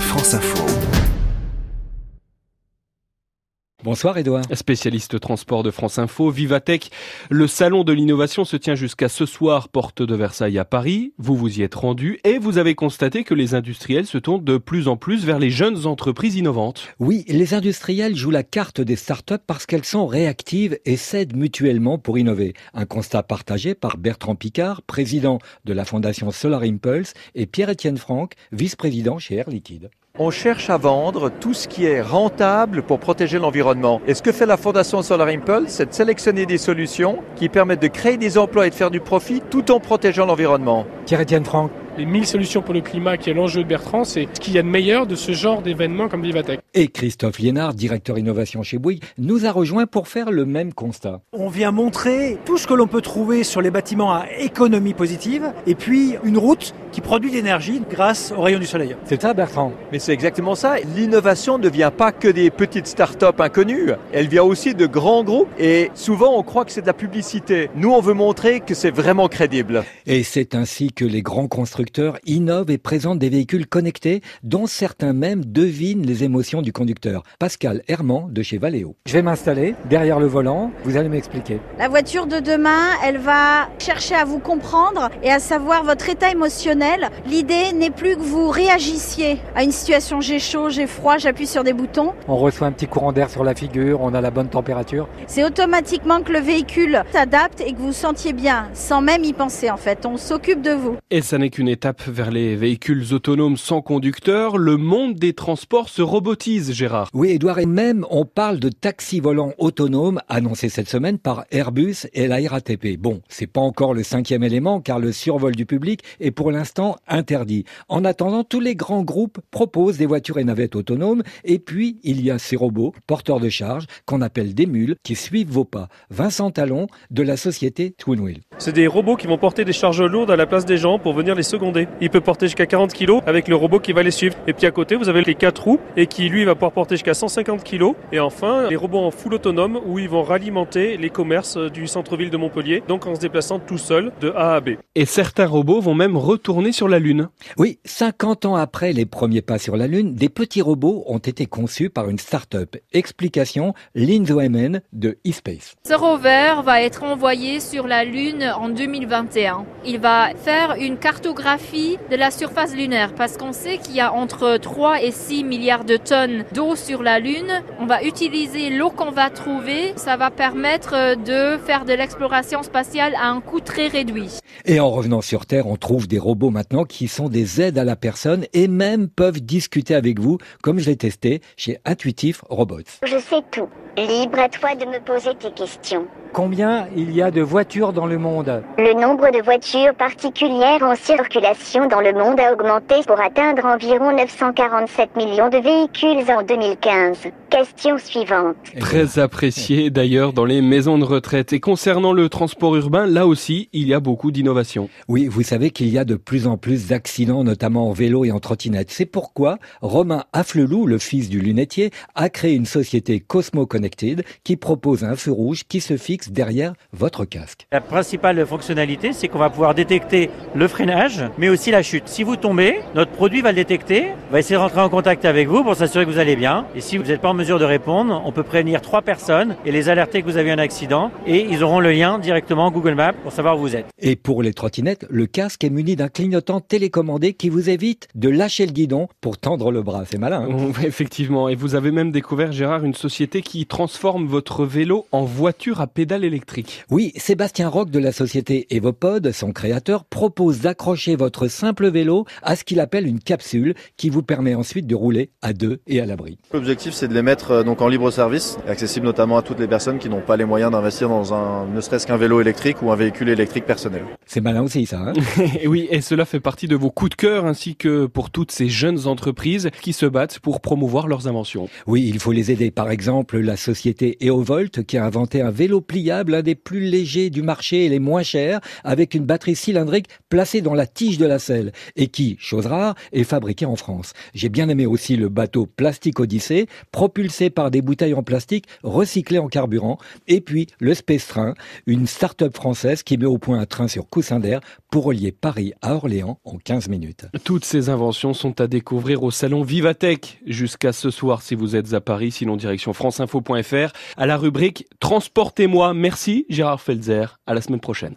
France Info. Bonsoir Edouard. Spécialiste transport de France Info, Vivatech, le salon de l'innovation se tient jusqu'à ce soir, porte de Versailles à Paris. Vous vous y êtes rendu et vous avez constaté que les industriels se tournent de plus en plus vers les jeunes entreprises innovantes. Oui, les industriels jouent la carte des startups parce qu'elles sont réactives et s'aident mutuellement pour innover. Un constat partagé par Bertrand Picard, président de la fondation Solar Impulse, et Pierre-Étienne Franck, vice-président chez Air Liquide. On cherche à vendre tout ce qui est rentable pour protéger l'environnement. Et ce que fait la Fondation Solar Impulse, c'est de sélectionner des solutions qui permettent de créer des emplois et de faire du profit tout en protégeant l'environnement. Franck les 1000 solutions pour le climat qui est l'enjeu de Bertrand, c'est ce qu'il y a de meilleur de ce genre d'événement comme Vivatech. Et Christophe Liénard, directeur innovation chez Bouygues, nous a rejoint pour faire le même constat. On vient montrer tout ce que l'on peut trouver sur les bâtiments à économie positive et puis une route qui produit de l'énergie grâce aux rayons du soleil. C'est ça Bertrand Mais c'est exactement ça. L'innovation ne vient pas que des petites start-up inconnues, elle vient aussi de grands groupes et souvent on croit que c'est de la publicité. Nous on veut montrer que c'est vraiment crédible. Et c'est ainsi que les grands constructeurs innove et présente des véhicules connectés dont certains même devinent les émotions du conducteur. Pascal Herman de chez Valeo. Je vais m'installer derrière le volant, vous allez m'expliquer. La voiture de demain, elle va chercher à vous comprendre et à savoir votre état émotionnel. L'idée n'est plus que vous réagissiez à une situation j'ai chaud, j'ai froid, j'appuie sur des boutons. On reçoit un petit courant d'air sur la figure, on a la bonne température. C'est automatiquement que le véhicule s'adapte et que vous sentiez bien, sans même y penser en fait. On s'occupe de vous. Et ça n'est qu'une étape vers les véhicules autonomes sans conducteur. Le monde des transports se robotise, Gérard. Oui, Edouard, et même on parle de taxi volant autonome annoncé cette semaine par Airbus et la RATP. Bon, c'est pas encore le cinquième élément car le survol du public est pour l'instant interdit. En attendant, tous les grands groupes proposent des voitures et navettes autonomes et puis il y a ces robots porteurs de charge qu'on appelle des mules qui suivent vos pas. Vincent Talon de la société Twinwheel. C'est des robots qui vont porter des charges lourdes à la place des gens pour venir les seconder il peut porter jusqu'à 40 kg avec le robot qui va les suivre. Et puis à côté, vous avez les quatre roues et qui lui va pouvoir porter jusqu'à 150 kg. Et enfin, les robots en full autonome où ils vont ralimenter les commerces du centre-ville de Montpellier, donc en se déplaçant tout seul de A à B. Et certains robots vont même retourner sur la Lune. Oui, 50 ans après les premiers pas sur la Lune, des petits robots ont été conçus par une start-up. Explication, Lynn Zoemen de eSpace. Ce rover va être envoyé sur la Lune en 2021. Il va faire une cartographie de la surface lunaire parce qu'on sait qu'il y a entre 3 et 6 milliards de tonnes d'eau sur la Lune. On va utiliser l'eau qu'on va trouver. Ça va permettre de faire de l'exploration spatiale à un coût très réduit. Et en revenant sur Terre, on trouve des robots maintenant qui sont des aides à la personne et même peuvent discuter avec vous, comme je l'ai testé chez Intuitive Robots. Je sais tout. Libre à toi de me poser tes questions. Combien il y a de voitures dans le monde? Le nombre de voitures particulières en circulation dans le monde a augmenté pour atteindre environ 947 millions de véhicules en 2015. Question suivante. Très apprécié d'ailleurs dans les maisons de retraite. Et concernant le transport urbain, là aussi, il y a beaucoup d'innovations. Oui, vous savez qu'il y a de plus en plus d'accidents, notamment en vélo et en trottinette. C'est pourquoi Romain Afflelou, le fils du lunetier, a créé une société Cosmo Connected qui propose un feu rouge qui se fixe derrière votre casque. La principale fonctionnalité, c'est qu'on va pouvoir détecter le freinage, mais aussi la chute. Si vous tombez, notre produit va le détecter, va essayer de rentrer en contact avec vous pour s'assurer que vous allez bien. Et si vous n'êtes pas en mesure de répondre, on peut prévenir trois personnes et les alerter que vous avez un accident et ils auront le lien directement Google Maps pour savoir où vous êtes. Et pour les trottinettes, le casque est muni d'un clignotant télécommandé qui vous évite de lâcher le guidon pour tendre le bras. C'est malin. Hein effectivement. Et vous avez même découvert, Gérard, une société qui transforme votre vélo en voiture à pédale électrique. Oui, Sébastien Roch de la société Evopod, son créateur, propose d'accrocher votre simple vélo à ce qu'il appelle une capsule qui vous permet ensuite de rouler à deux et à l'abri. L'objectif c'est de les mettre euh, donc en libre service, accessible notamment à toutes les personnes qui n'ont pas les moyens d'investir dans un ne serait-ce qu'un vélo électrique ou un véhicule électrique personnel. C'est malin aussi ça. Hein et oui, et cela fait partie de vos coups de cœur ainsi que pour toutes ces jeunes entreprises qui se battent pour promouvoir leurs inventions. Oui, il faut les aider. Par exemple, la société Eovolt qui a inventé un vélo pliant l'un des plus légers du marché et les moins chers, avec une batterie cylindrique placée dans la tige de la selle, et qui, chose rare, est fabriqué en France. J'ai bien aimé aussi le bateau Plastique Odyssée, propulsé par des bouteilles en plastique recyclées en carburant. Et puis le Space Train, une start-up française qui met au point un train sur coussin d'air pour relier Paris à Orléans en 15 minutes. Toutes ces inventions sont à découvrir au salon Vivatech jusqu'à ce soir si vous êtes à Paris, sinon direction franceinfo.fr à la rubrique Transportez-moi. Merci Gérard Felzer. À la semaine prochaine.